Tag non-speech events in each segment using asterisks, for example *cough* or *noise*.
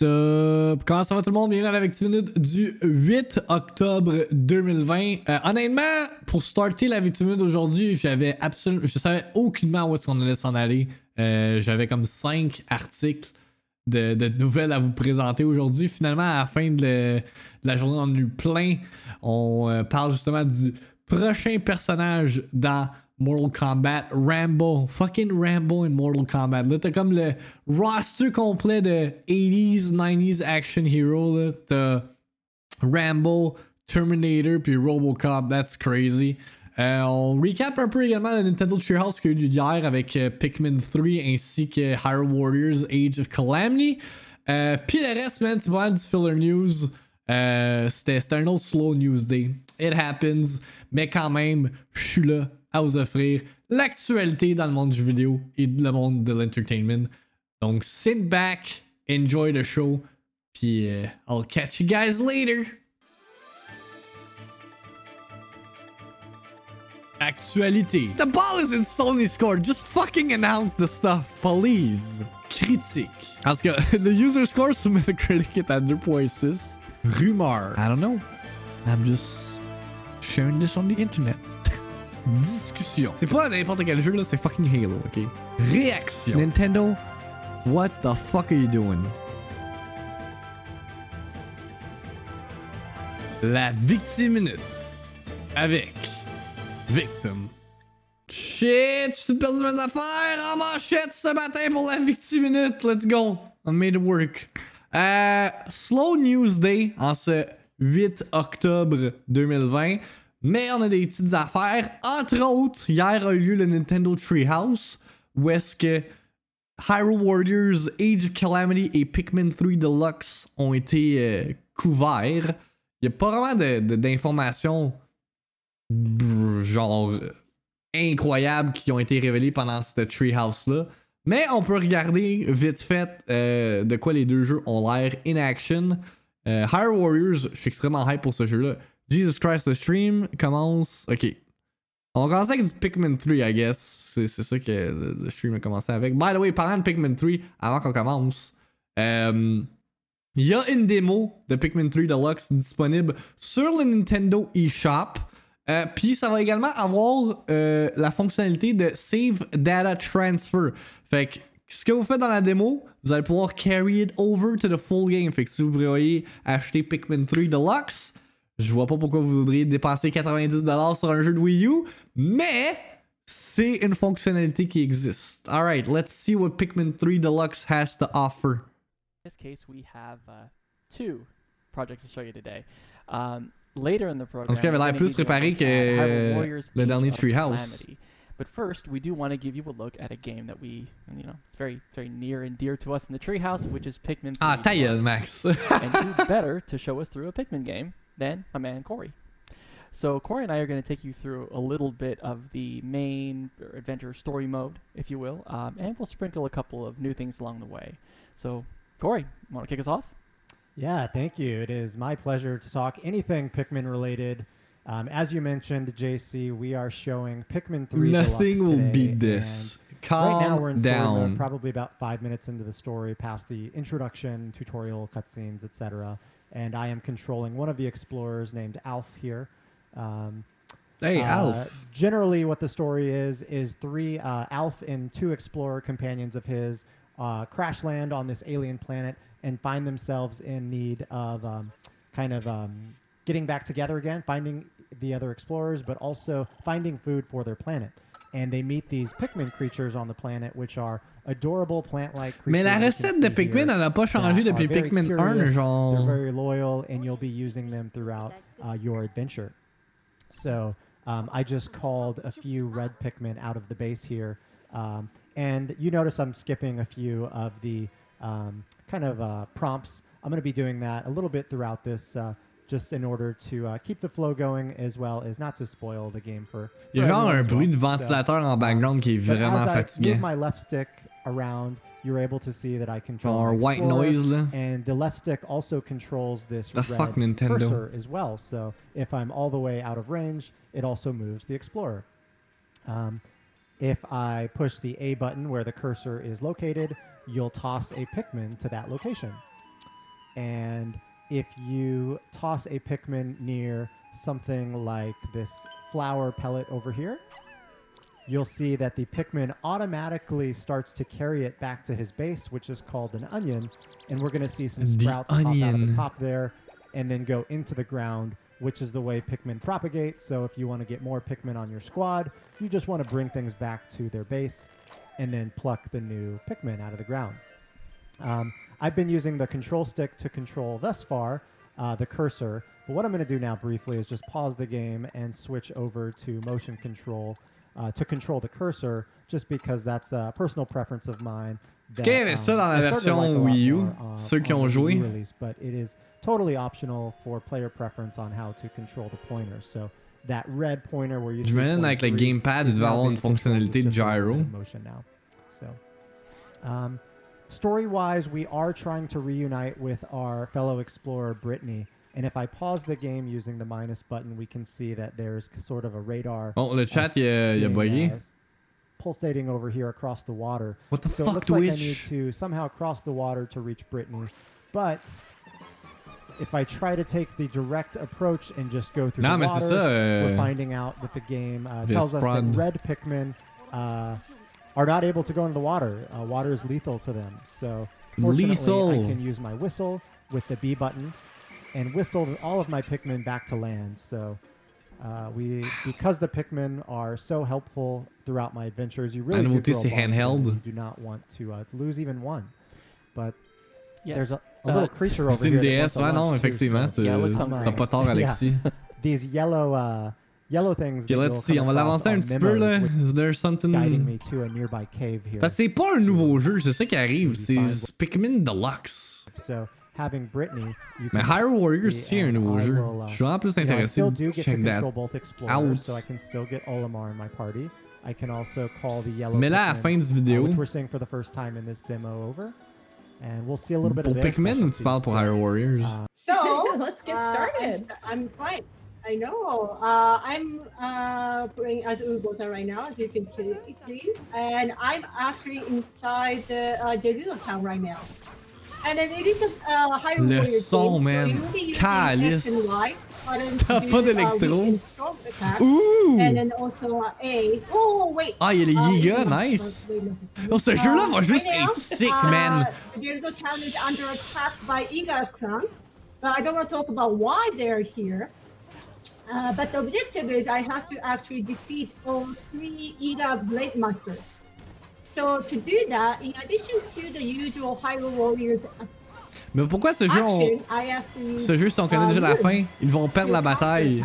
Comment ça va tout le monde? Bienvenue à la Victiminute du 8 octobre 2020. Euh, honnêtement, pour starter la Victiminute aujourd'hui, j'avais absolument. Je savais aucunement où est-ce qu'on allait s'en aller. Euh, j'avais comme 5 articles de, nouvelles à vous présenter aujourd'hui. Finalement, à la fin de la journée, on en a eu plein. On euh, parle justement du prochain personnage dans Mortal Kombat, Rambo. Fucking Rambo in Mortal Kombat. Là, t'as comme le roster complet de 80s, 90s action hero. Là. T'as Rambo, Terminator, puis Robocop. That's crazy. Euh, on recap un peu également le Nintendo Treehouse qui a eu lieu hier avec euh, Pikmin 3 ainsi que Hyrule Warriors Age of Calamity. Euh, puis le reste, man, c'est pas du filler news. Euh, c'était c'était un autre slow news day. It happens. Mais quand même, je suis là à vous offrir l'actualité dans le monde du vidéo et le monde de l'entertainment. Donc, sit back, enjoy the show, puis euh, I'll catch you guys later. Actualité. The ball is in Sony's court. Just fucking announce the stuff, please. Critique. Tout cas, *laughs* the user score sur Metacritic est à 2.6. Rumeur. I don't know. I'm just sharing this on the internet. Discussion. C'est pas n'importe quel jeu là, c'est fucking Halo, ok? Réaction. Nintendo, what the fuck are you doing? La Victime Minute. Avec Victim. Shit, j'ai tout perdu mes affaires en manchette ce matin pour la Victime Minute. Let's go. I made it work. Euh, slow News Day en ce 8 octobre 2020. Mais on a des petites affaires. Entre autres, hier a eu lieu le Nintendo Treehouse où est-ce que Hyrule Warriors, Age of Calamity et Pikmin 3 Deluxe ont été euh, couverts. Il n'y a pas vraiment d'informations genre incroyables qui ont été révélées pendant cette Treehouse-là. Mais on peut regarder vite fait euh, de quoi les deux jeux ont l'air in action. Euh, Hyrule Warriors, je suis extrêmement hype pour ce jeu-là. Jesus Christ, le stream commence. Ok. On va commencer avec du Pikmin 3, I guess. C'est c'est ça que le, le stream a commencé avec. By the way, parlant de Pikmin 3, avant qu'on commence, euh, il y a une démo de Pikmin 3 Deluxe disponible sur le Nintendo eShop. Euh, Puis ça va également avoir euh, la fonctionnalité de Save Data Transfer. Fait que ce que vous faites dans la démo, vous allez pouvoir carry it over to the full game. Fait que si vous prévoyez acheter Pikmin 3 Deluxe, je vois pas pourquoi vous voudriez dépenser 90$ sur un jeu de Wii U, mais c'est une fonctionnalité qui existe. Alright, let's see what Pikmin 3 Deluxe has to offer. In this case, we have uh, two projects to show you today. Um, later in the program, avait we're l'air gonna plus préparé que le dernier Treehouse. But first, we do want to give you a look at a game that we, you know, it's very, very near and dear to us in the Treehouse, which is Pikmin 3 Ah, ta gueule. Max. *laughs* and who better to show us through a Pikmin game than my man Corey? So Corey and I are going to take you through a little bit of the main adventure story mode, if you will, um, and we'll sprinkle a couple of new things along the way. So Corey, want to kick us off? Yeah, thank you. It is my pleasure to talk anything Pikmin related. Um, as you mentioned, JC, we are showing Pikmin 3 Deluxe Nothing will today, beat this. Calm right now we're in story down. mode, probably about five minutes into the story, past the introduction, tutorial, cutscenes, etc. And I am controlling one of the explorers named Alph here. Um, Hey, uh, Alph. Generally, what the story is is three uh, Alph and two explorer companions of his uh, crash land on this alien planet and find themselves in need of um, kind of um, getting back together again, finding the other explorers, but also finding food for their planet. And they meet these Pikmin creatures on the planet, which are adorable plant-like creatures. Mais la recette de Pikmin, here elle a pas changé depuis Pikmin 1, curious, They're very loyal, and you'll be using them throughout uh, your adventure. So um, I just called a few red Pikmin out of the base here. Um, and you notice I'm skipping a few of the um, kind of uh, prompts. I'm going to be doing that a little bit throughout this, uh, just in order to uh, keep the flow going as well as not to spoil the game for. Il y a genre un bruit de well. So, en background qui est vraiment move my left stick around, you're able to see that I control an white noise, là. and the left stick also controls this The red fuck, Nintendo? cursor as well. So if I'm all the way out of range, it also moves the explorer. Um, if I push the A button where the cursor is located, you'll toss a Pikmin to that location. and if you toss a Pikmin near something like this flower pellet over here, you'll see that the Pikmin automatically starts to carry it back to his base, which is called an onion. And we're going to see some The sprouts pop out of onion. the top there and then go into the ground, which is the way Pikmin propagate. So if you want to get more Pikmin on your squad, you just want to bring things back to their base and then pluck the new Pikmin out of the ground. Um, I've been using the control stick to control thus far uh, the cursor, but what I'm going to do now briefly is just pause the game and switch over to motion control uh, to control the cursor, just because that's a personal preference of mine. Est-ce qu'il y avait ça dans la I started to version like a lot Wii U? uh, Ceux qui ont joué? Release, but it is totally optional for player preference on how to control the pointer. So that red pointer where you J'imagine avec le 23 gamepad, il is devait avoir une fonctionnalité de controlled with just a gyro. little bit of motion now. So, um, story wise, we are trying to reunite with our fellow explorer Brittany. And if I pause the game using the minus button, we can see that there's sort of a radar Oh, le chat, il a, il a being, bugué. uh, pulsating over here across the water. What the so it fuck, looks like I need to somehow cross the water to reach Brittany. But if I try to take the direct approach and just go through Non, the water, ça. euh, we're finding out that the game uh, tells us that red Pikmin uh, are not able to go into the water. Uh, water is lethal to them. So fortunately, Lethal. I can use my whistle with the B button and whistle all of my Pikmin back to land. So uh, we, because the Pikmin are so helpful throughout my adventures, you really do nouveauté, grow c'est a bond with them. handheld. You do not want to uh, lose even one. But Yes. there's a, a Uh, little creature over C'est here. une that DS, to ouais, non, lunch too, effectivement. so Yeah, it looks I'm, hungry. T'as pas tort, Yeah. These yellow uh, yellow things. Ok, let's see, come on va across l'avancer un are petit peu, memos, là. which Is there guiding something... me to a nearby cave here. Parce que c'est pas un nouveau jeu, c'est ça qui arrive. C'est Pikmin Deluxe. So having Brittany, you Mais Hyrule Warriors, see, c'est un and nouveau I jeu. will, uh, Je suis vraiment plus you know, still get to check that. control both explorers, out. so I can still get Olimar in my party. I can also call the yellow. Mais là, à la Pikmin, fin du uh, vidéo, which we're seeing for the first time in this demo over, and we'll see a little bit pour of their Pikmin ou tu parles pour Hyrule Warriors? Uh, So *laughs* Let's get uh, I'm, started. st- I'm fine. I know. Uh, I'm uh, playing as Urbosa right now, as you can see, and I'm actually inside the uh, town right now. And then it is a uh, Hyrule Le son, game, man. So using Calice. X and Y button T'as to *laughs* pas do, uh, and strong. Ouh! And then also uh, A. Oh wait. Ah, il y a les Uh, Yiga, wait, nice! Oh, ce jeu-là va Uh, juste être sick, uh, man. The Gerudo town is under attack by Yiga clan, but I don't want to talk about why they're here. Uh, but the objective is I have to actually defeat all three Iga Blade Masters. So to do that, in addition to the usual Hyrule Warriors Mais pourquoi ce jeu, on... action, I have to use ce jeu, si on connaît déjà la fin, ils vont perdre la *laughs* bataille.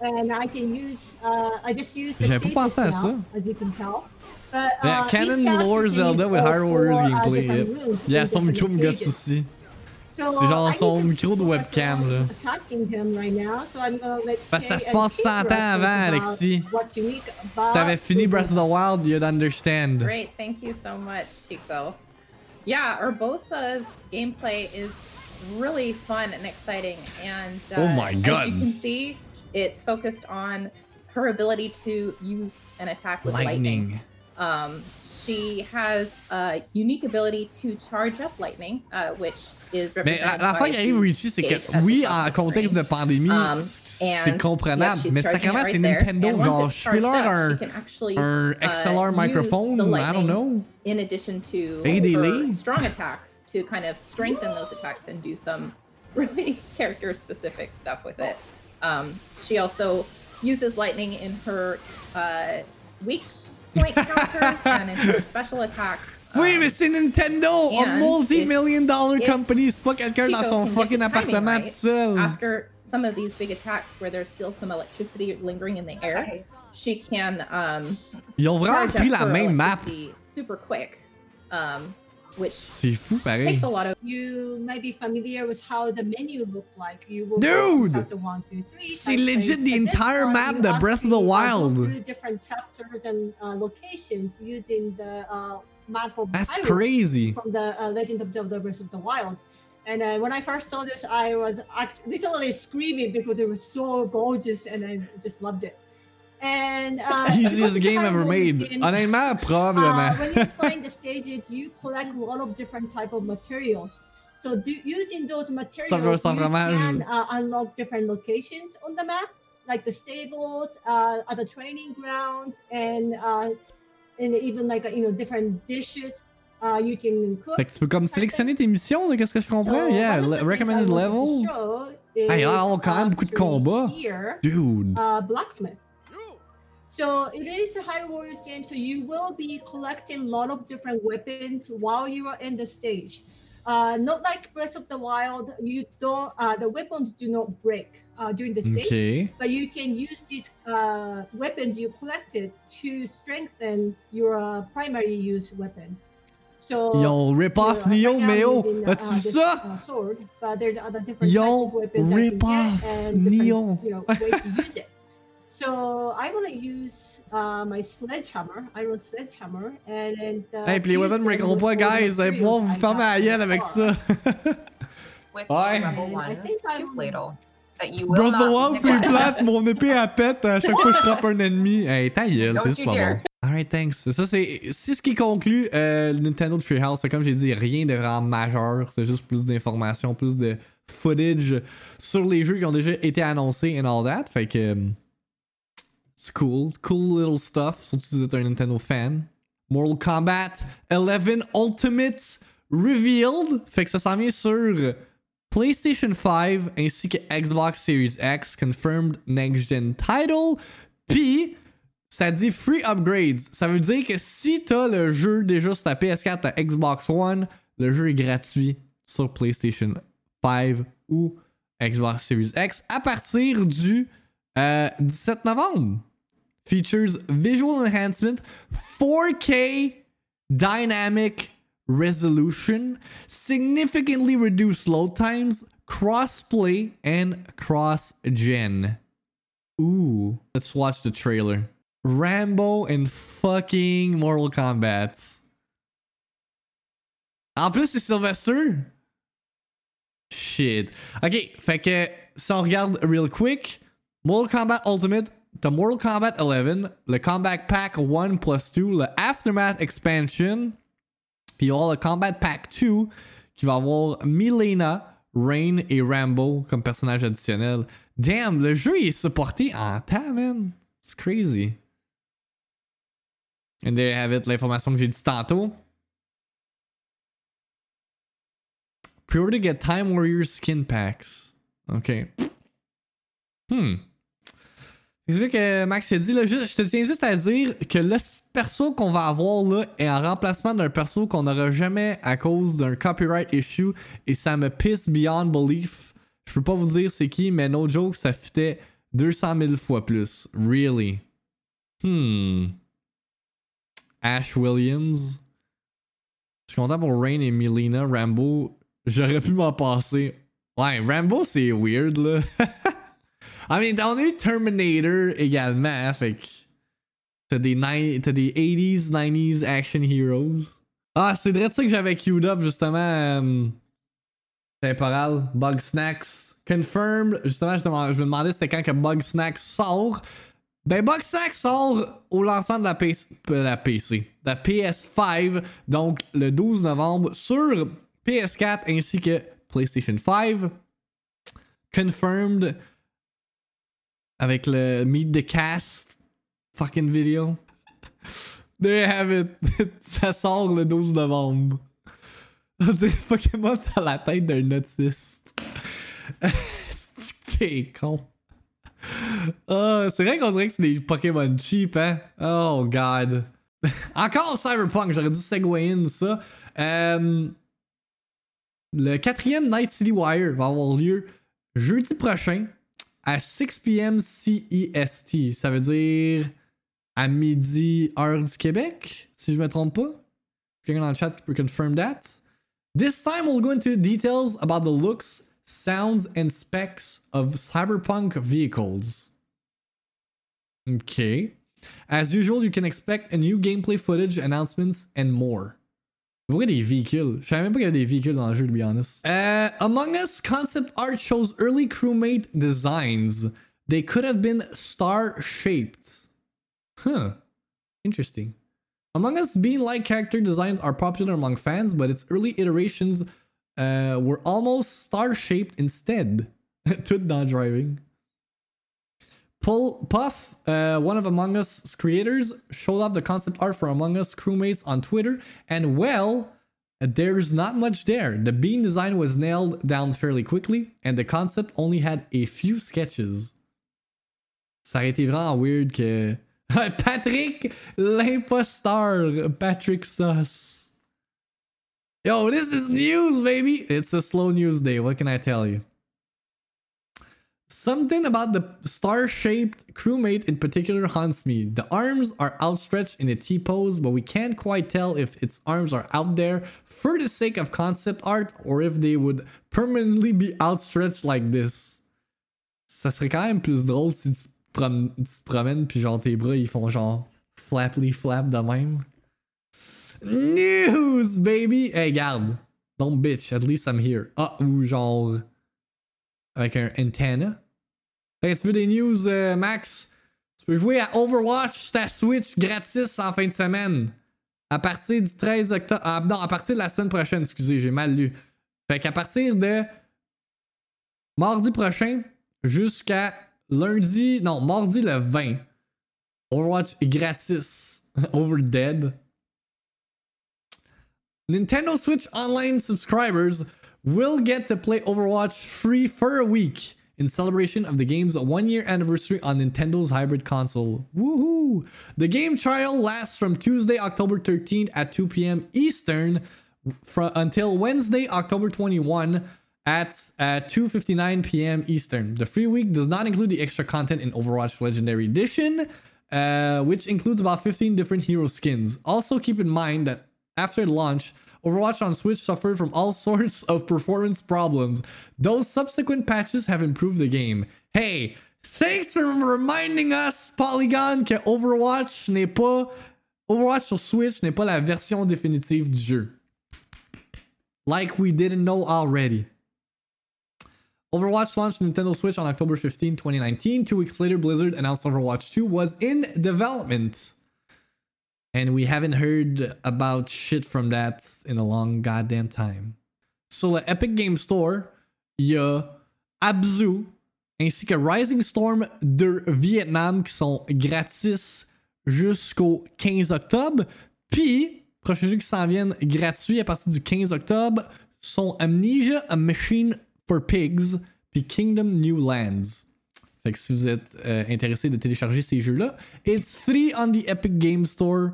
and I can use uh, I just use the J'avais pas pensé à ça. as you can tell. But, Yeah, uh, Canon each character Lore Zelda with Hyrule Warriors uh, gameplay. different Yep. runes Yeah, micro me gosse aussi. So, C'est genre I need son to micro de webcam, là. attacking him right now, so I'm gonna let Parce que ça Kay se and passe 100 Kira ans talk avant, about Alexis. what's unique Si about t'avais fini Breath of the Wild, you'd understand. Great, thank you so much, Chico. Yeah, Urbosa's gameplay is really fun and exciting, and uh, Oh my as God. you can see, it's focused on her ability to use an attack with lightning. Lightning. Um, she has a unique ability to charge up lightning, uh, which is Mais la, represented la by fin qui arrive, Richie, c'est gauge que oui, en of the contexte de pandémie, Um, c'est comprenable, mais sacrément, c'est. Nintendo, genre, je suis là un, she can actually, un uh, XLR microphone, I don't know. in addition to strong attacks to kind of strengthen those attacks and do some *laughs* really character specific stuff with it. Um, she also uses lightning in her uh, weak point counters *laughs* and in special attacks. Oui, um, mais c'est Nintendo, un and multi-million dollar company, c'est pas quelqu'un dans Chico son can get fucking the timing appartement right, tout seul. after some of these big attacks where there's still some electricity lingering in the air, Nice. she can um, Ils ont vraiment charge repris up la her même map. super quick, um, which C'est fou, pareil. takes a lot of You might be familiar with how the menu look like. You will Dude! chapter one, two, three, C'est type legit the entire map de Breath of the Wild. through different chapters and uh, locations using the uh, map of That's Hyrule crazy. from the uh, Legend of Zelda: Breath of the Wild. And uh, when I first saw this, I was act- literally screaming because it was so gorgeous, and I just loved it. And uh, *laughs* Easiest a game ever made. game, Honnêtement, uh, probablement. when you *laughs* find the stages, you collect a lot of different type of materials. So do, using those materials, you can uh, unlock different locations on the map, like the stables, uh, other training grounds, and uh, and even like you know different dishes uh, you can cook. Fait que tu peux comme sélectionner tes missions, de qu'est-ce que je comprends? So, yeah, one of the le- recommended level. Hey, alors, quand même beaucoup de combats. Dude. uh, blacksmith. So it is a high Warriors game, so you will be collecting a lot of different weapons while you are in the stage. Uh, not like Breath of the Wild, you don't. Uh, the weapons do not break uh, during the stage, Ok. but you can use these uh, weapons you collected to strengthen your uh, primary use weapon. So ont rip off Yeah, Neo, right now mais I'm oh, using, uh, uh, sword, but there's other different Yo, types of weapons I rip off different, Neo. you know, So I want to use uh, my sledgehammer, iron sledgehammer, and and. Uh, Hey, pis les weapons them breakeront pas, guys. Vous allez pouvoir vous fermer la gueule avec ça. with Ouais. One think I'm- soup ladle that you will of the Wild, c'est plate, mon épée elle pète à chaque fois que je frappe un ennemi. Hey, ta gueule, c'est pas dare. bon. Alright, thanks. Ça, c'est ce qui conclut euh, Nintendo Treehouse. Comme j'ai dit, rien de vraiment majeur. C'est juste plus d'informations, plus de footage sur les jeux qui ont déjà été annoncés and all that. Fait que. Euh, C'est cool. Cool little stuff. Surtout si vous êtes un Nintendo fan. Mortal Kombat 11 Ultimate Revealed. Fait que ça s'en vient sur PlayStation 5 ainsi que Xbox Series X confirmed next gen title. Puis ça dit free upgrades. Ça veut dire que si t'as le jeu déjà sur ta PS4, ta Xbox One, le jeu est gratuit sur PlayStation 5 ou Xbox Series X à partir du euh, 17 novembre. Features visual enhancement, 4K dynamic resolution, significantly reduced load times, crossplay, and cross gen. Ooh, let's watch the trailer. Rambo and fucking Mortal Kombat. En plus, c'est Sylvester. Shit. Ok, fait que si on regarde real quick, Mortal Kombat Ultimate, the Mortal Kombat 11, le Combat Pack 1 plus 2, le Aftermath Expansion, puis il y aura le Combat Pack 2 qui va avoir Mileena, Rain et Rambo comme personnages additionnels. Damn, le jeu est supporté en temps, man. It's crazy. And there you have it, l'information que j'ai dit tantôt. Pre-order get Time Warrior skin packs. Ok. Hmm. C'est vrai que Max a dit, là, je te tiens juste à dire que le perso qu'on va avoir là est en remplacement d'un perso qu'on n'aura jamais à cause d'un copyright issue et ça me pisse beyond belief. Je peux pas vous dire c'est qui, mais no joke, ça fitait 200 000 fois plus. Really? Hmm. Ash Williams. Je suis content pour Rain et Melina. Rambo, j'aurais pu m'en passer. Ouais, Rambo, c'est weird, là. *laughs* I mean, on Terminator également, fait que. T'as des, ni- t'as des 80s, 90s action heroes. Ah, c'est vrai que j'avais queued up, justement. euh, temporal, Bug Snacks. Confirmed. Justement, je me demandais c'était quand que Bug Snacks sort. Ben, Bug Snacks sort au lancement de la, PC, euh, la PC. La PS5, donc le 12 novembre, sur PS4 ainsi que PlayStation 5. Confirmed avec le Meet the Cast fucking video. There you have it. *laughs* Ça sort le 12 novembre. On dirait Pokémon à la tête d'un autiste. *laughs* T'es con? Ah, c'est vrai qu'on dirait que c'est des Pokémon cheap, hein? Oh god. *laughs* Encore Cyberpunk, j'aurais dû segway in ça. Euh, le quatrième Night City Wire va avoir lieu jeudi prochain à 6 p.m. CEST. Ça veut dire à midi heure du Québec, si je me trompe pas. Quelqu'un dans le chat qui peut confirm that. This time we'll go into details about the looks, sounds, and specs of cyberpunk vehicles. Okay. As usual, you can expect a new gameplay footage, announcements, and more. Pourquoi des véhicules? Je savais même pas qu'il y avait des véhicules dans le jeu, to be honest. Uh, Among Us concept art shows early crewmate designs. They could have been star-shaped. Huh. Interesting. Among Us being like character designs are popular among fans, but its early iterations uh, were almost star shaped instead. *laughs* Tout dans driving. Pull, Puff, uh, one of Among Us creators, showed off the concept art for Among Us crewmates on Twitter, and well, there's not much there. The bean design was nailed down fairly quickly, and the concept only had a few sketches. Ça aurait été vraiment weird que. *laughs* Patrick, l'imposteur, Patrick Sus. Yo, this is news, baby! It's a slow news day, what can I tell you? Something about the star shaped crewmate in particular haunts me. The arms are outstretched in a T pose, but we can't quite tell if its arms are out there for the sake of concept art or if they would permanently be outstretched like this. Ça serait quand même plus drôle si tu, prom tu te promènes puis genre tes bras ils font genre flapply flap de même. News, baby! Hey, garde. Don't bitch, at least I'm here. Ah, ou genre. Avec un antenna. Fait que tu veux des news, euh, Max? Tu peux jouer à Overwatch sur ta Switch gratis en fin de semaine. À partir du 13 octobre. Ah, non, à partir de la semaine prochaine, excusez, j'ai mal lu. Fait qu'à partir de mardi prochain jusqu'à lundi. Non, mardi le 20. Overwatch est gratis. *laughs* Over Dead. Nintendo Switch Online subscribers will get to play Overwatch free for a week in celebration of the game's one year anniversary on Nintendo's hybrid console. Woohoo! The game trial lasts from Tuesday, October 13th at 2 p.m. Eastern fr- until Wednesday, October 21 at uh, 2:59 p.m. Eastern. The free week does not include the extra content in Overwatch Legendary Edition, uh, which includes about 15 different hero skins. Also, keep in mind that after launch, Overwatch on Switch suffered from all *laughs* sorts of performance problems. Those subsequent patches have improved the game. Hey, thanks for reminding us, Polygon, que Overwatch n'est pas. Overwatch sur Switch n'est pas la version définitive du jeu. Like we didn't know already. Overwatch launched Nintendo Switch on October 15, 2019. Two weeks later, Blizzard announced Overwatch 2 was in development. And we haven't heard about shit from that in a long goddamn time. Sur le Epic Game Store, il y a Abzu ainsi que Rising Storm de Vietnam qui sont gratis jusqu'au 15 octobre. Puis, prochain jeu qui s'en viennent gratuit à partir du 15 octobre sont Amnesia, A Machine for Pigs, puis Kingdom New Lands. Fait que si vous êtes euh, intéressé de télécharger ces jeux-là, it's free on the Epic Game Store.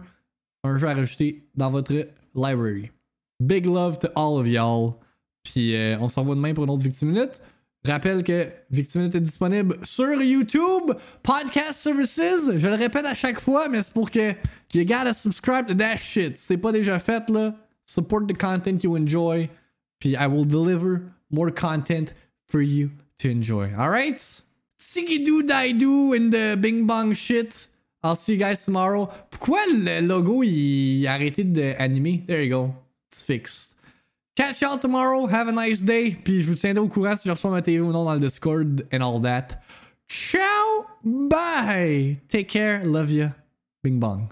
Un jeu à rajouter dans votre library. Big love to all of y'all. Puis euh, on s'envoie demain pour une autre Victime Minute. Rappelle que Victime Minute est disponible sur YouTube, Podcast Services. Je le répète à chaque fois, mais c'est pour que you gotta subscribe to that shit. C'est pas déjà fait, là, support the content you enjoy. Puis I will deliver more content for you to enjoy. Alright? Die doo in the bing bong shit. I'll see you guys tomorrow. Pourquoi le logo il a arrêté d'animer? There you go. It's fixed. Catch y'all tomorrow. Have a nice day. Puis je vous tiendrai au courant si je reçois ma TV ou non dans le Discord and all that. Ciao. Bye. Take care. Love ya. Bing bong.